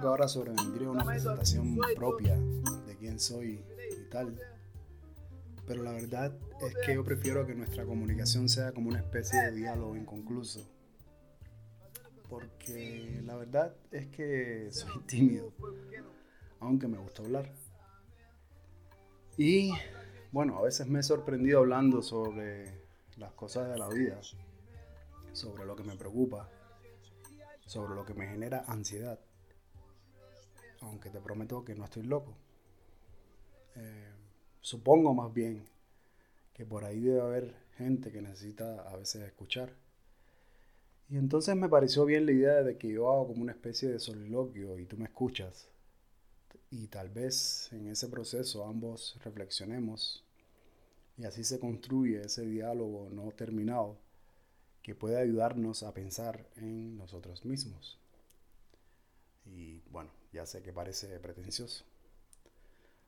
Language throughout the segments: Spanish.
que ahora sobrevendría una presentación propia de quién soy y tal. Pero la verdad es que yo prefiero que nuestra comunicación sea como una especie de diálogo inconcluso. Porque la verdad es que soy tímido, aunque me gusta hablar. Y bueno, a veces me he sorprendido hablando sobre las cosas de la vida, sobre lo que me preocupa, sobre lo que me genera ansiedad. Aunque te prometo que no estoy loco. Eh, supongo más bien que por ahí debe haber gente que necesita a veces escuchar. Y entonces me pareció bien la idea de que yo hago como una especie de soliloquio y tú me escuchas. Y tal vez en ese proceso ambos reflexionemos y así se construye ese diálogo no terminado que puede ayudarnos a pensar en nosotros mismos. Y bueno, ya sé que parece pretencioso.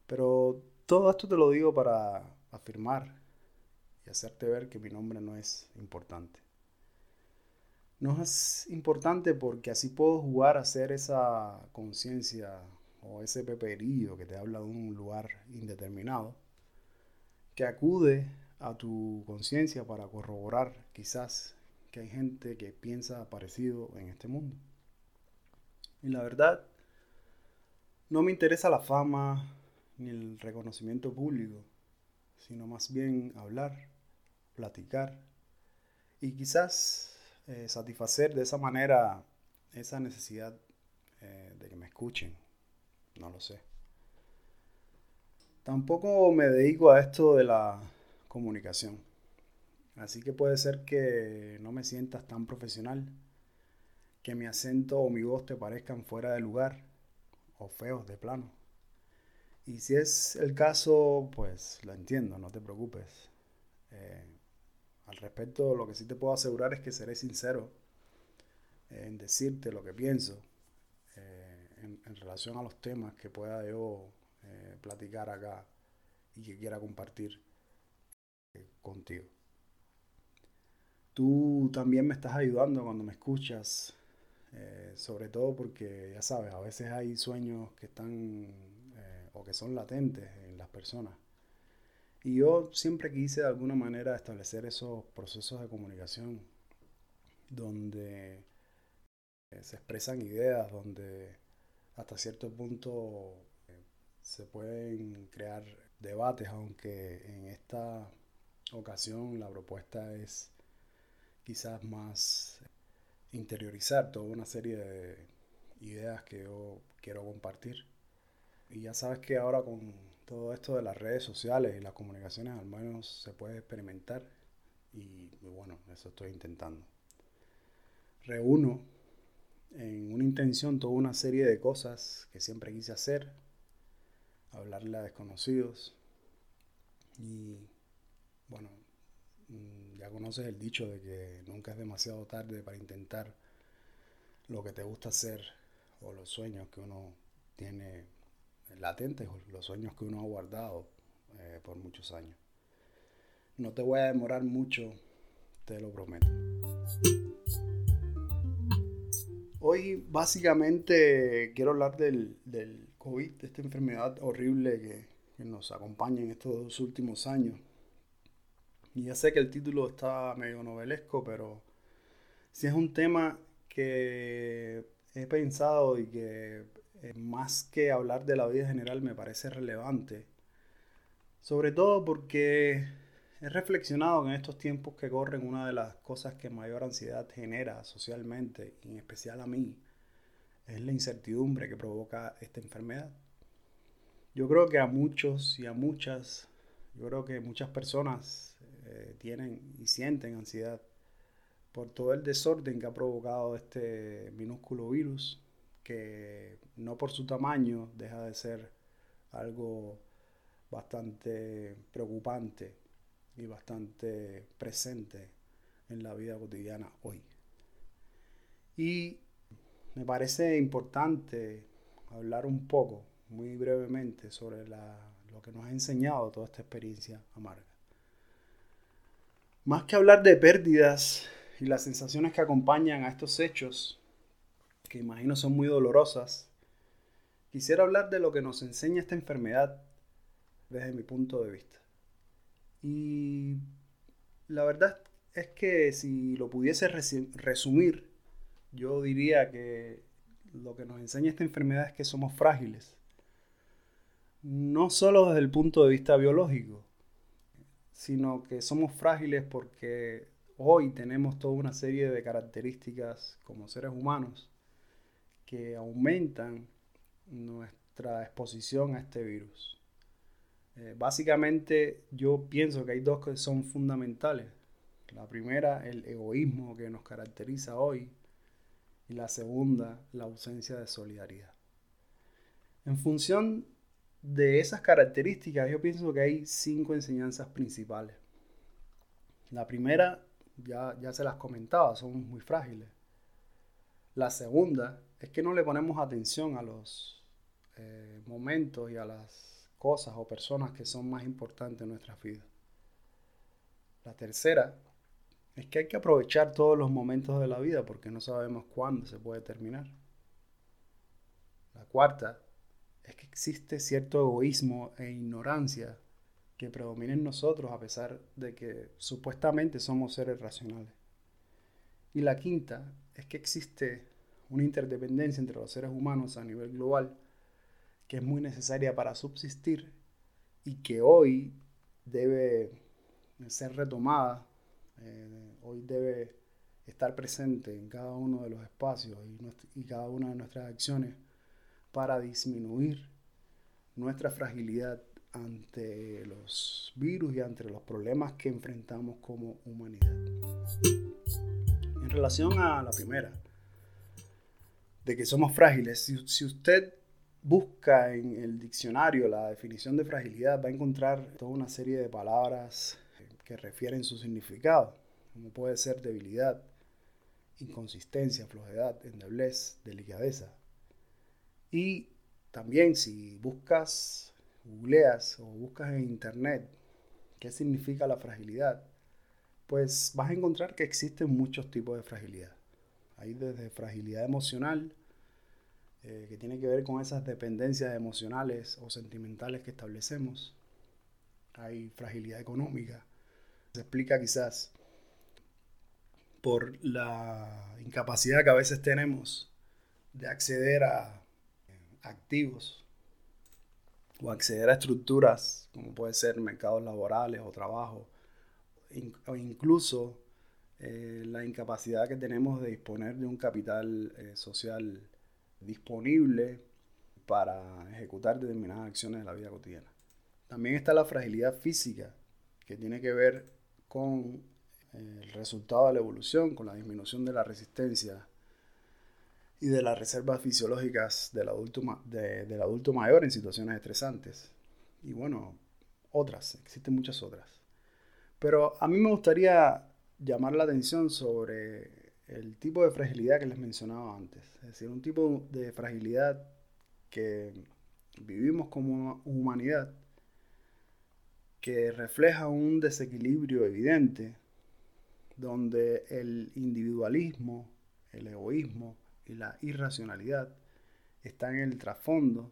Pero todo esto te lo digo para afirmar y hacerte ver que mi nombre no es importante. No es importante porque así puedo jugar a ser esa conciencia o ese peperillo que te habla de un lugar indeterminado, que acude a tu conciencia para corroborar quizás que hay gente que piensa parecido en este mundo. Y la verdad, no me interesa la fama, ni el reconocimiento público, sino más bien hablar, platicar y quizás eh, satisfacer de esa manera esa necesidad eh, de que me escuchen. No lo sé. Tampoco me dedico a esto de la comunicación. Así que puede ser que no me sientas tan profesional, que mi acento o mi voz te parezcan fuera de lugar o feos de plano. Y si es el caso, pues lo entiendo, no te preocupes. Eh, al respecto, lo que sí te puedo asegurar es que seré sincero en decirte lo que pienso eh, en, relación a los temas que pueda yo eh, platicar acá y que quiera compartir contigo. Tú también me estás ayudando cuando me escuchas, sobre todo porque ya sabes, a veces hay sueños que están o que son latentes en las personas. Y yo siempre quise de alguna manera establecer esos procesos de comunicación donde eh, se expresan ideas, donde hasta cierto punto eh, se pueden crear debates, aunque en esta ocasión la propuesta es quizás más interiorizar toda una serie de ideas que yo quiero compartir. Y ya sabes que ahora con todo esto de las redes sociales y las comunicaciones al menos se puede experimentar y, bueno, eso estoy intentando. Reúno en una intención toda una serie de cosas que siempre quise hacer, hablarle a desconocidos y bueno, mm, ya conoces el dicho de que nunca es demasiado tarde para intentar lo que te gusta hacer o los sueños que uno tiene latentes, los sueños que uno ha guardado eh, por muchos años. No te voy a demorar mucho, te lo prometo. Hoy básicamente quiero hablar del, COVID, de esta enfermedad horrible que, nos acompaña en estos últimos años. Y ya sé que el título está medio novelesco, pero si es un tema que he pensado y que eh, más que hablar de la vida general, me parece relevante. Sobre todo porque he reflexionado que en estos tiempos que corren una de las cosas que mayor ansiedad genera socialmente, y en especial a mí, es la incertidumbre que provoca esta enfermedad. Yo creo que a muchos y a muchas, yo creo que muchas personas eh, tienen y sienten ansiedad por todo el desorden que ha provocado este minúsculo virus que no por su tamaño deja de ser algo bastante preocupante y bastante presente en la vida cotidiana hoy. Y me parece importante hablar un poco, muy brevemente, sobre lo que nos ha enseñado toda esta experiencia amarga. Más que hablar de pérdidas y las sensaciones que acompañan a estos hechos, que imagino son muy dolorosas, quisiera hablar de lo que nos enseña esta enfermedad desde mi punto de vista. Y la verdad es que si lo pudiese resumir, yo diría que lo que nos enseña esta enfermedad es que somos frágiles. No solo desde el punto de vista biológico, sino que somos frágiles porque hoy tenemos toda una serie de características como seres humanos que aumentan nuestra exposición a este virus. Eh, básicamente yo pienso que hay dos que son fundamentales. La primera, el egoísmo que nos caracteriza hoy. Y la segunda, la ausencia de solidaridad. En función de esas características, yo pienso que hay cinco enseñanzas principales. La primera, ya, ya se las comentaba, somos muy frágiles. La segunda es que no le ponemos atención a los eh, momentos y a las cosas o personas que son más importantes en nuestras vidas. La tercera es que hay que aprovechar todos los momentos de la vida porque no sabemos cuándo se puede terminar. La cuarta es que existe cierto egoísmo e ignorancia que predomina en nosotros a pesar de que supuestamente somos seres racionales. Y la quinta es que existe una interdependencia entre los seres humanos a nivel global que es muy necesaria para subsistir y que hoy debe ser retomada, eh, hoy debe estar presente en cada uno de los espacios y, y cada una de nuestras acciones para disminuir nuestra fragilidad ante los virus y ante los problemas que enfrentamos como humanidad. En relación a la primera, de que somos frágiles, si, usted busca en el diccionario la definición de fragilidad, va a encontrar toda una serie de palabras que refieren su significado, como puede ser debilidad, inconsistencia, flojedad, endeblez, delicadeza. Y también si buscas, googleas o buscas en internet qué significa la fragilidad, pues vas a encontrar que existen muchos tipos de fragilidad. Hay desde fragilidad emocional, eh, que tiene que ver con esas dependencias emocionales o sentimentales que establecemos. Hay fragilidad económica. Se explica quizás por la incapacidad que a veces tenemos de acceder a activos o acceder a estructuras como puede ser mercados laborales o trabajo o incluso eh, la incapacidad que tenemos de disponer de un capital eh, social disponible para ejecutar determinadas acciones de la vida cotidiana. También está la fragilidad física, que tiene que ver con eh, el resultado de la evolución, con la disminución de la resistencia y de las reservas fisiológicas del adulto, del adulto mayor en situaciones estresantes. Y bueno, otras, existen muchas otras. Pero a mí me gustaría llamar la atención sobre el tipo de fragilidad que les mencionaba antes. Es decir, un tipo de fragilidad que vivimos como humanidad que refleja un desequilibrio evidente donde el individualismo, el egoísmo y la irracionalidad están en el trasfondo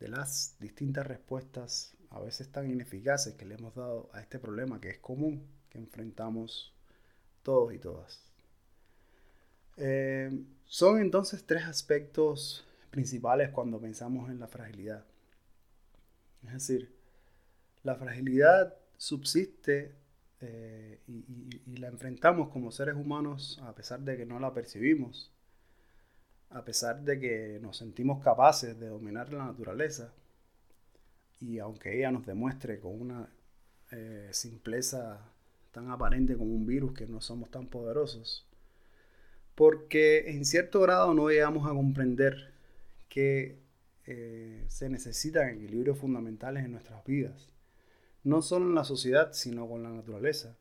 de las distintas respuestas a veces tan ineficaces que le hemos dado a este problema que es común que enfrentamos todos y todas. Eh, son entonces tres aspectos principales cuando pensamos en la fragilidad. Es decir, la fragilidad subsiste eh, y, la enfrentamos como seres humanos a pesar de que no la percibimos, a pesar de que nos sentimos capaces de dominar la naturaleza y aunque ella nos demuestre con una eh, simpleza tan aparente como un virus que no somos tan poderosos, porque en cierto grado no llegamos a comprender que eh, se necesitan equilibrios fundamentales en nuestras vidas, no solo en la sociedad, sino con la naturaleza,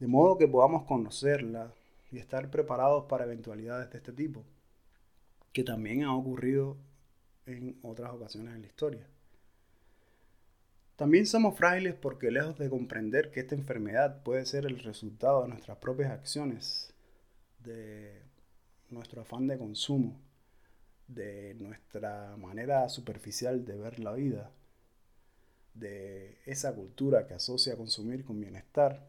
de modo que podamos conocerla y estar preparados para eventualidades de este tipo, que también han ocurrido en otras ocasiones en la historia. También somos frágiles porque lejos de comprender que esta enfermedad puede ser el resultado de nuestras propias acciones, de nuestro afán de consumo, de nuestra manera superficial de ver la vida, de esa cultura que asocia consumir con bienestar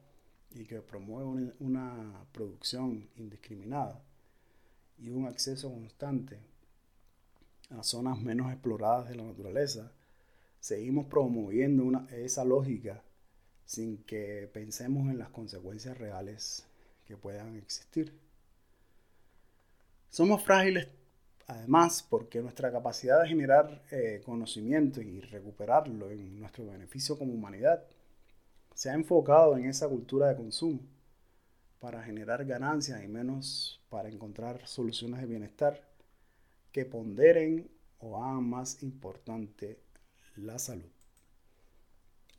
y que promueve una producción indiscriminada y un acceso constante a zonas menos exploradas de la naturaleza, seguimos promoviendo esa lógica sin que pensemos en las consecuencias reales que puedan existir. Somos frágiles además porque nuestra capacidad de generar eh, conocimiento y recuperarlo en nuestro beneficio como humanidad se ha enfocado en esa cultura de consumo para generar ganancias y menos para encontrar soluciones de bienestar que ponderen o hagan más importante la salud.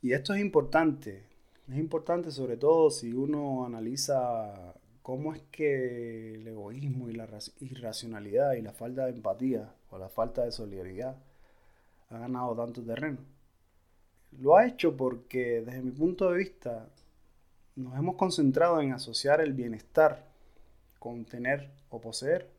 Y esto es importante, es importante sobre todo si uno analiza cómo es que el egoísmo y la irracionalidad y la falta de empatía o la falta de solidaridad ha ganado tanto terreno. Lo ha hecho porque desde mi punto de vista nos hemos concentrado en asociar el bienestar con tener o poseer.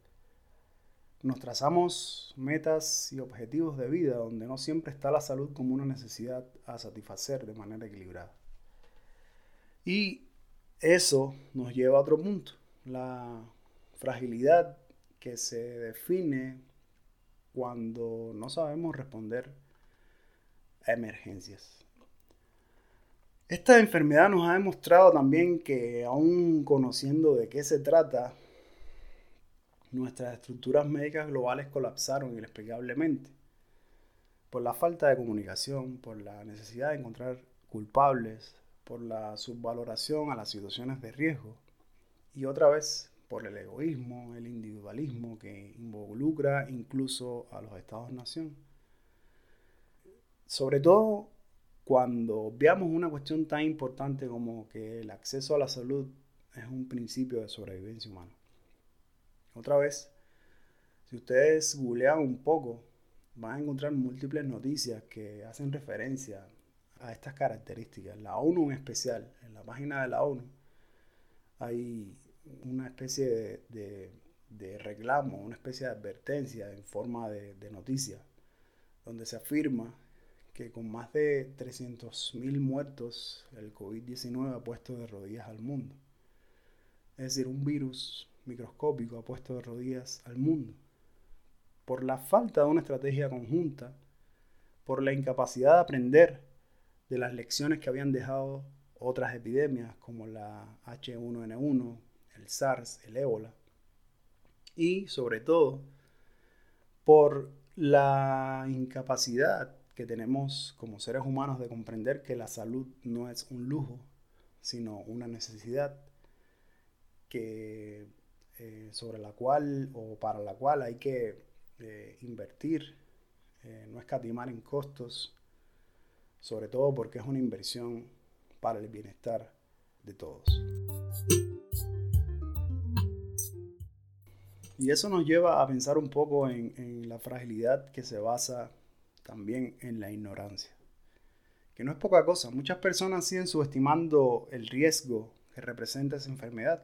Nos trazamos metas y objetivos de vida donde no siempre está la salud como una necesidad a satisfacer de manera equilibrada. Y eso nos lleva a otro punto, la fragilidad que se define cuando no sabemos responder a emergencias. Esta enfermedad nos ha demostrado también que aún conociendo de qué se trata, nuestras estructuras médicas globales colapsaron inexplicablemente por la falta de comunicación, por la necesidad de encontrar culpables, por la subvaloración a las situaciones de riesgo y otra vez por el egoísmo, el individualismo que involucra incluso a los estados-nación. Sobre todo cuando veamos una cuestión tan importante como que el acceso a la salud es un principio de sobrevivencia humana. Otra vez, si ustedes googlean un poco, van a encontrar múltiples noticias que hacen referencia a estas características. La ONU en especial, en la página de la ONU, hay una especie de, reclamo, una especie de advertencia en forma de, de noticia, donde se afirma que con más de 300.000 muertos, el COVID-19 ha puesto de rodillas al mundo. Es decir, un virus microscópico ha puesto de rodillas al mundo. Por la falta de una estrategia conjunta, por la incapacidad de aprender de las lecciones que habían dejado otras epidemias como la H1N1, el SARS, el ébola, y sobre todo por la incapacidad que tenemos como seres humanos de comprender que la salud no es un lujo, sino una necesidad que, eh, sobre la cual o para la cual hay que eh, invertir, eh, no escatimar en costos, sobre todo porque es una inversión para el bienestar de todos. Y eso nos lleva a pensar un poco en, en la fragilidad que se basa también en la ignorancia. Que no es poca cosa. Muchas personas siguen subestimando el riesgo que representa esa enfermedad.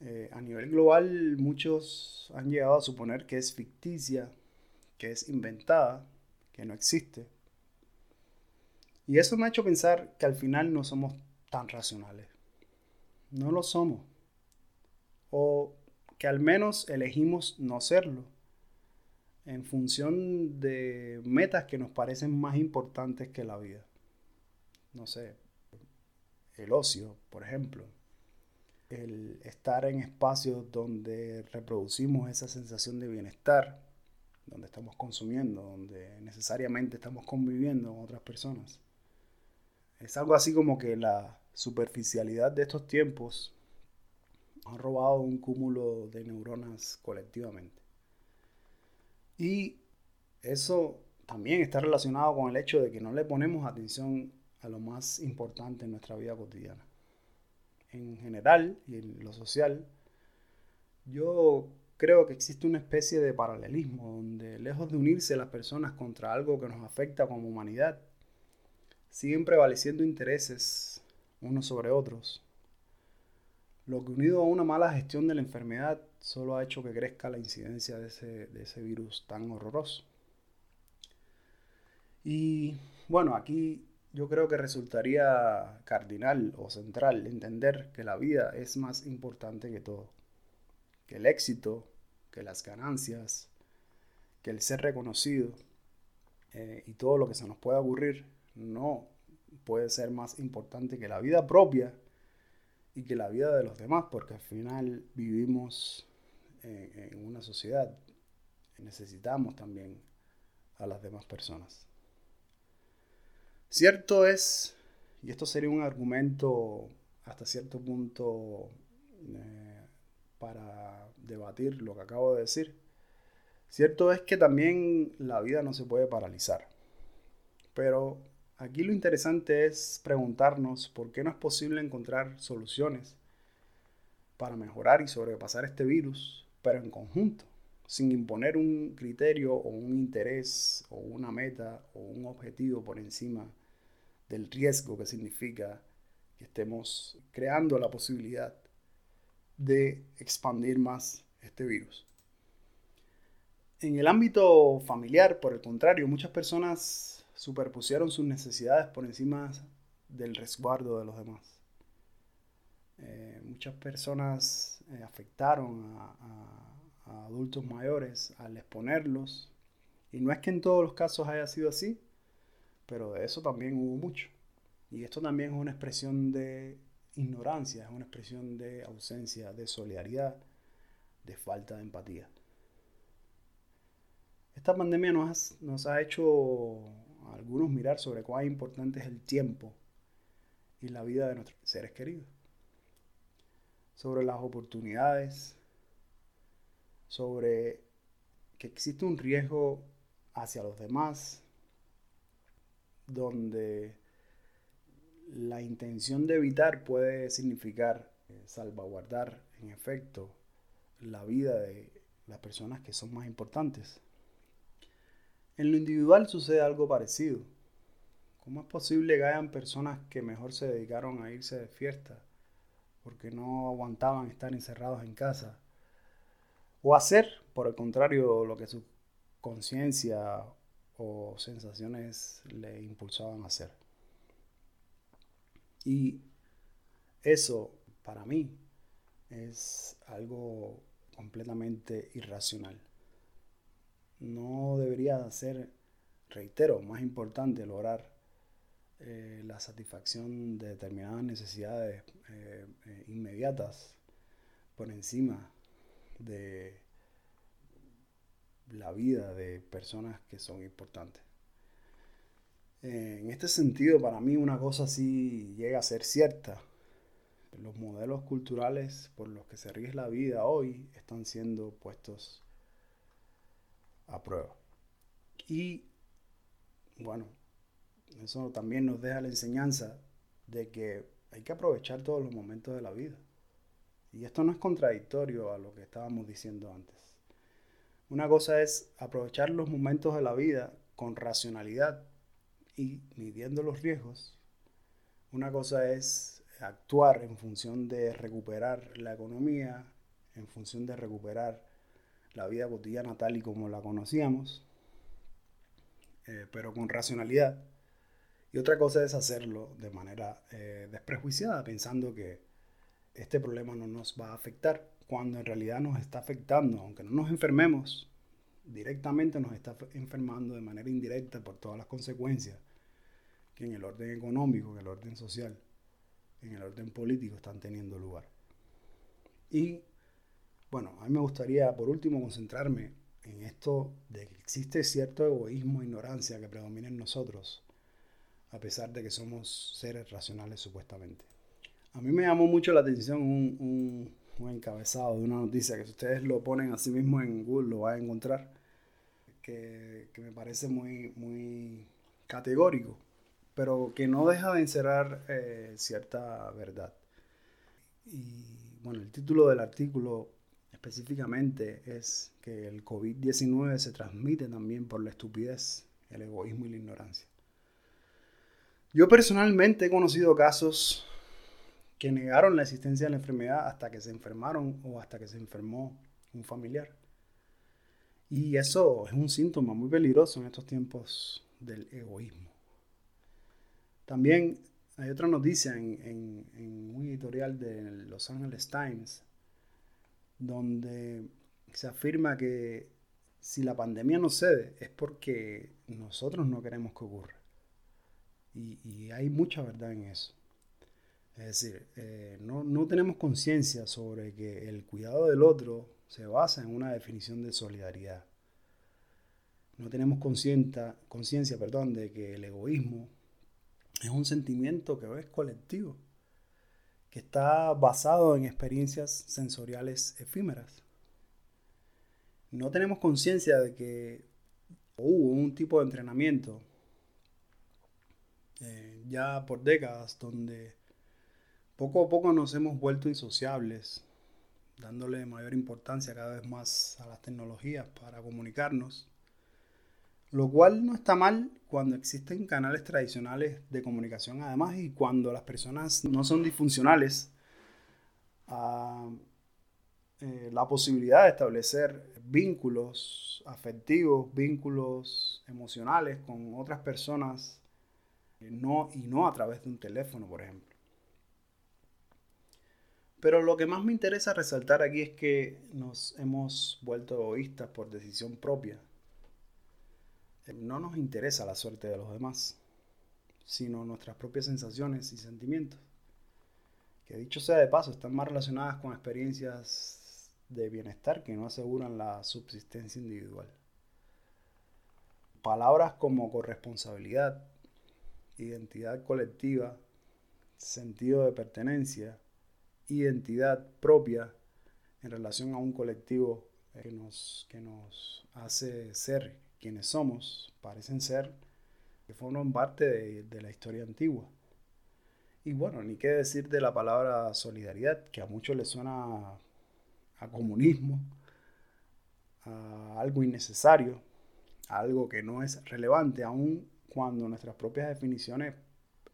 Eh, a nivel global, muchos han llegado a suponer que es ficticia, que es inventada, que no existe. Y eso me ha hecho pensar que al final no somos tan racionales. No lo somos. O que al menos elegimos no serlo en función de metas que nos parecen más importantes que la vida. No sé, el ocio, por ejemplo. El estar en espacios donde reproducimos esa sensación de bienestar, donde estamos consumiendo, donde necesariamente estamos conviviendo con otras personas. Es algo así como que la superficialidad de estos tiempos ha robado un cúmulo de neuronas colectivamente. Y eso también está relacionado con el hecho de que no le ponemos atención a lo más importante en nuestra vida cotidiana. En general y en lo social, yo creo que existe una especie de paralelismo donde lejos de unirse las personas contra algo que nos afecta como humanidad, siguen prevaleciendo intereses unos sobre otros, lo que unido a una mala gestión de la enfermedad solo ha hecho que crezca la incidencia de ese, de ese virus tan horroroso. Y bueno, aquí yo creo que resultaría cardinal o central entender que la vida es más importante que todo, que el éxito, que las ganancias, que el ser reconocido eh, y todo lo que se nos pueda ocurrir no puede ser más importante que la vida propia y que la vida de los demás, porque al final vivimos eh, en una sociedad necesitamos también a las demás personas. Cierto es, y esto sería un argumento hasta cierto punto eh, para debatir lo que acabo de decir, cierto es que también la vida no se puede paralizar. Pero aquí lo interesante es preguntarnos por qué no es posible encontrar soluciones para mejorar y sobrepasar este virus, pero en conjunto, sin imponer un criterio o un interés o una meta o un objetivo por encima del riesgo que significa que estemos creando la posibilidad de expandir más este virus. En el ámbito familiar, por el contrario, muchas personas superpusieron sus necesidades por encima del resguardo de los demás. Eh, muchas personas eh, afectaron a adultos mayores al exponerlos. Y no es que en todos los casos haya sido así, pero de eso también hubo mucho. Y esto también es una expresión de ignorancia, es una expresión de ausencia de solidaridad, de falta de empatía. Esta pandemia nos, nos ha hecho algunos mirar sobre cuán importante es el tiempo y la vida de nuestros seres queridos, sobre las oportunidades, sobre que existe un riesgo hacia los demás, donde la intención de evitar puede significar eh, salvaguardar, en efecto, la vida de las personas que son más importantes. En lo individual sucede algo parecido. ¿Cómo es posible que hayan personas que mejor se dedicaron a irse de fiesta porque no aguantaban estar encerrados en casa? O hacer, por el contrario, lo que su conciencia o sensaciones le impulsaban a hacer. Y eso, para mí, es algo completamente irracional. No debería ser, reitero, más importante lograr eh, la satisfacción de determinadas necesidades eh, eh, inmediatas por encima de la vida de personas que son importantes. En este sentido, para mí una cosa sí llega a ser cierta. Los modelos culturales por los que se rige la vida hoy están siendo puestos a prueba. Y bueno, eso también nos deja la enseñanza de que hay que aprovechar todos los momentos de la vida. Y esto no es contradictorio a lo que estábamos diciendo antes. Una cosa es aprovechar los momentos de la vida con racionalidad y midiendo los riesgos. Una cosa es actuar en función de recuperar la economía, en función de recuperar la vida cotidiana tal y como la conocíamos, eh, pero con racionalidad. Y otra cosa es hacerlo de manera eh, desprejuiciada, pensando que este problema no nos va a afectar cuando en realidad nos está afectando, aunque no nos enfermemos, directamente nos está enfermando de manera indirecta por todas las consecuencias que en el orden económico, en el orden social, en el orden político están teniendo lugar. Y bueno, a mí me gustaría por último concentrarme en esto de que existe cierto egoísmo e ignorancia que predomina en nosotros, a pesar de que somos seres racionales supuestamente. A mí me llamó mucho la atención un un encabezado de una noticia que si ustedes lo ponen así mismo en Google lo van a encontrar, que, me parece muy, muy categórico, pero que no deja de encerrar eh, cierta verdad. Y bueno, el título del artículo específicamente es que el COVID-19 se transmite también por la estupidez, el egoísmo y la ignorancia. Yo personalmente he conocido casos que negaron la existencia de la enfermedad hasta que se enfermaron o hasta que se enfermó un familiar. Y eso es un síntoma muy peligroso en estos tiempos del egoísmo. También hay otra noticia en, un editorial de Los Angeles Times donde se afirma que si la pandemia no cede es porque nosotros no queremos que ocurra. Y, hay mucha verdad en eso. Es decir, eh, no, no tenemos conciencia sobre que el cuidado del otro se basa en una definición de solidaridad. No tenemos conciencia de que el egoísmo es un sentimiento que es colectivo, que está basado en experiencias sensoriales efímeras. No tenemos conciencia de que hubo un tipo de entrenamiento eh, ya por décadas donde poco a poco nos hemos vuelto insociables, dándole mayor importancia cada vez más a las tecnologías para comunicarnos, lo cual no está mal cuando existen canales tradicionales de comunicación además y cuando las personas no son disfuncionales a eh, la posibilidad de establecer vínculos afectivos, vínculos emocionales con otras personas no, y no a través de un teléfono, por ejemplo. Pero lo que más me interesa resaltar aquí es que nos hemos vuelto egoístas por decisión propia. No nos interesa la suerte de los demás, sino nuestras propias sensaciones y sentimientos, que dicho sea de paso, están más relacionadas con experiencias de bienestar que no aseguran la subsistencia individual. Palabras como corresponsabilidad, identidad colectiva, sentido de pertenencia, identidad propia en relación a un colectivo que nos, que nos hace ser quienes somos, parecen ser que forman parte de, la historia antigua. Y bueno, ni qué decir de la palabra solidaridad, que a muchos les suena a comunismo, a algo innecesario, a algo que no es relevante, aun cuando nuestras propias definiciones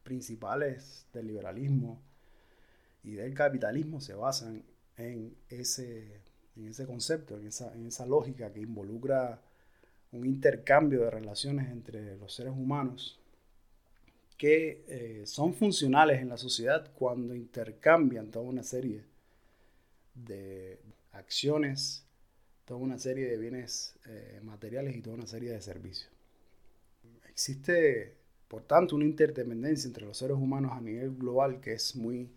principales del liberalismo y del capitalismo se basan en ese, en ese concepto, en esa, en esa lógica que involucra un intercambio de relaciones entre los seres humanos que eh, son funcionales en la sociedad cuando intercambian toda una serie de acciones, toda una serie de bienes eh, materiales y toda una serie de servicios. Existe, por tanto, una interdependencia entre los seres humanos a nivel global que es muy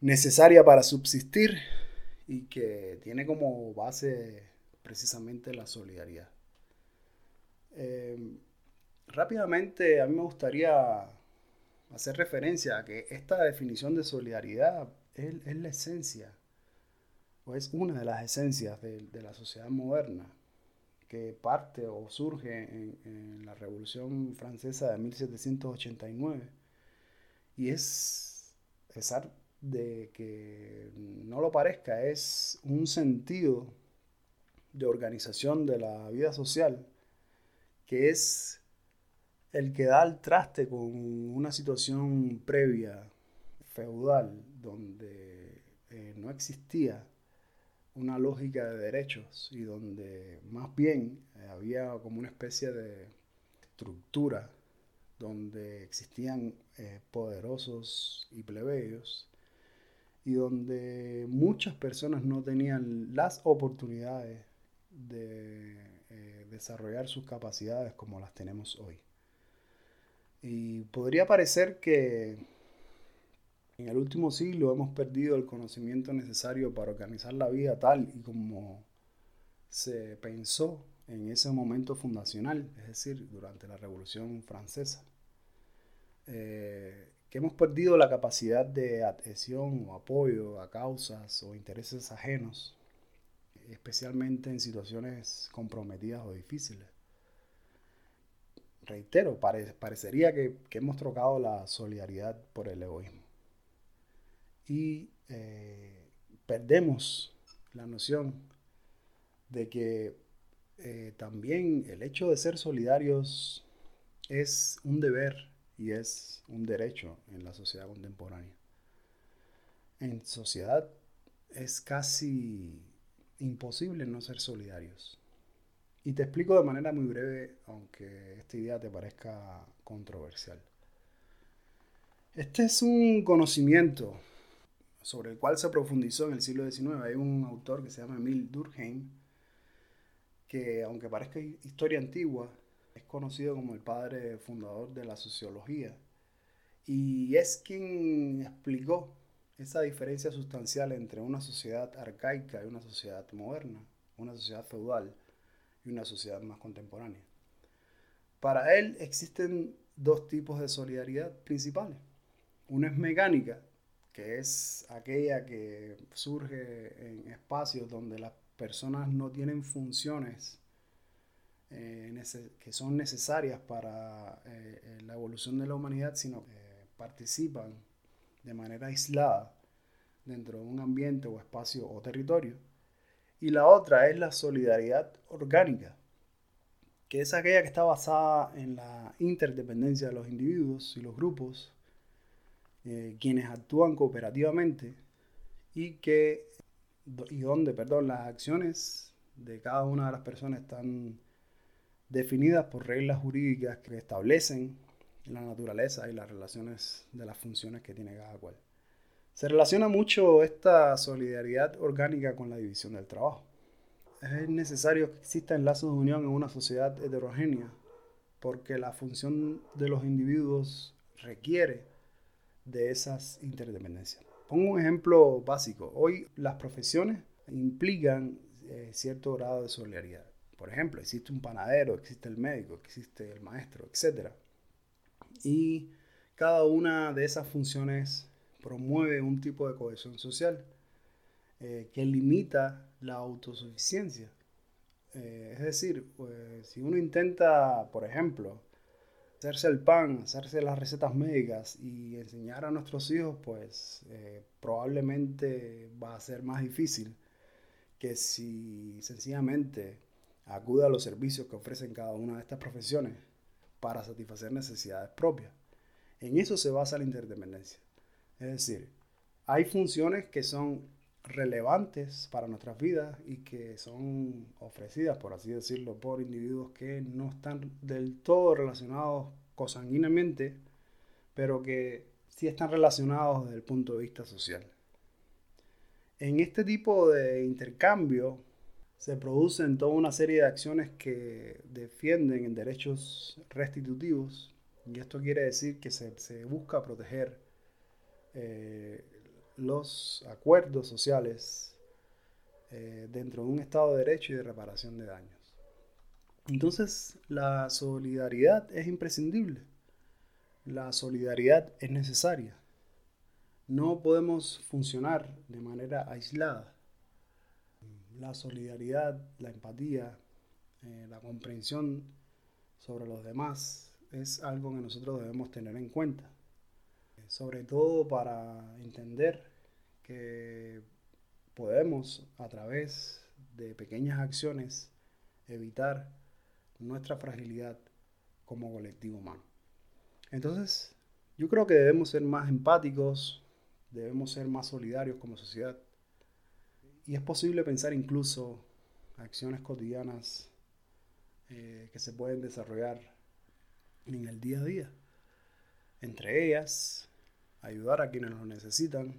necesaria para subsistir y que tiene como base precisamente la solidaridad. Eh, rápidamente, a mí me gustaría hacer referencia a que esta definición de solidaridad es, la esencia, o es una de las esencias de, la sociedad moderna, que parte o surge en, la Revolución Francesa de 1789, y es, es de que no lo parezca, es un sentido de organización de la vida social que es el que da el traste con una situación previa, feudal, donde eh, no existía una lógica de derechos y donde más bien eh, había como una especie de estructura donde existían eh, poderosos y plebeyos y donde muchas personas no tenían las oportunidades de eh, desarrollar sus capacidades como las tenemos hoy. Y podría parecer que en el último siglo hemos perdido el conocimiento necesario para organizar la vida tal y como se pensó en ese momento fundacional, es decir, durante la Revolución Francesa. Eh, que hemos perdido la capacidad de adhesión o apoyo a causas o intereses ajenos, especialmente en situaciones comprometidas o difíciles. Reitero, parecería que, hemos trocado la solidaridad por el egoísmo. Y eh, perdemos la noción de que eh, también el hecho de ser solidarios es un deber y es un derecho en la sociedad contemporánea. En sociedad es casi imposible no ser solidarios. Y te explico de manera muy breve, aunque esta idea te parezca controversial. Este es un conocimiento sobre el cual se profundizó en el siglo XIX. Hay un autor que se llama Emil Durkheim, que aunque parezca historia antigua, es conocido como el padre fundador de la sociología. Y es quien explicó esa diferencia sustancial entre una sociedad arcaica y una sociedad moderna, una sociedad feudal y una sociedad más contemporánea. Para él existen dos tipos de solidaridad principales. Una es mecánica, que es aquella que surge en espacios donde las personas no tienen funciones eh, que son necesarias para eh, la evolución de la humanidad, sino que participan de manera aislada dentro de un ambiente o espacio o territorio. Y la otra es la solidaridad orgánica, que es aquella que está basada en la interdependencia de los individuos y los grupos, eh, quienes actúan cooperativamente y que y donde, perdón, las acciones de cada una de las personas están definidas por reglas jurídicas que establecen la naturaleza y las relaciones de las funciones que tiene cada cual. Se relaciona mucho esta solidaridad orgánica con la división del trabajo. Es necesario que existan lazos de unión en una sociedad heterogénea porque la función de los individuos requiere de esas interdependencias. Pongo un ejemplo básico. Hoy las profesiones implican eh, cierto grado de solidaridad. Por ejemplo, existe un panadero, existe el médico, existe el maestro, etc. Y cada una de esas funciones promueve un tipo de cohesión social eh, que limita la autosuficiencia. Eh, es decir, pues, si uno intenta, por ejemplo, hacerse el pan, hacerse las recetas médicas y enseñar a nuestros hijos, pues eh, probablemente va a ser más difícil que si sencillamente acude a los servicios que ofrecen cada una de estas profesiones para satisfacer necesidades propias. En eso se basa la interdependencia. Es decir, hay funciones que son relevantes para nuestras vidas y que son ofrecidas, por así decirlo, por individuos que no están del todo relacionados cosanguinamente, pero que sí están relacionados desde el punto de vista social. En este tipo de intercambio se producen toda una serie de acciones que defienden en derechos restitutivos y esto quiere decir que se, se busca proteger eh, los acuerdos sociales eh, dentro de un Estado de Derecho y de reparación de daños. Entonces, la solidaridad es imprescindible. La solidaridad es necesaria. No podemos funcionar de manera aislada. La solidaridad, la empatía, eh, la comprensión sobre los demás es algo que nosotros debemos tener en cuenta sobre todo para entender que podemos a través de pequeñas acciones evitar nuestra fragilidad como colectivo humano. Entonces, yo creo que debemos ser más empáticos, debemos ser más solidarios como sociedad. Y es posible pensar incluso acciones cotidianas eh, que se pueden desarrollar en el día a día. Entre ellas, ayudar a quienes lo necesitan,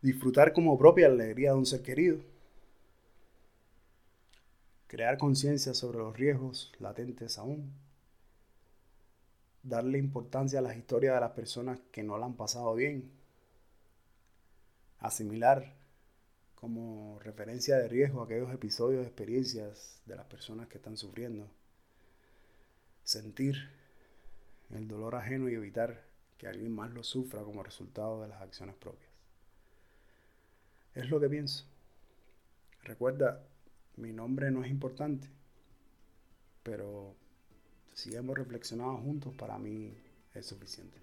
disfrutar como propia la alegría de un ser querido, crear conciencia sobre los riesgos latentes aún, darle importancia a las historias de las personas que no la han pasado bien, asimilar como referencia de riesgo aquellos episodios experiencias de las personas que están sufriendo, sentir el dolor ajeno y evitar que alguien más lo sufra como resultado de las acciones propias. Es lo que pienso. Recuerda, mi nombre no es importante, pero si hemos reflexionado juntos, para mí es suficiente.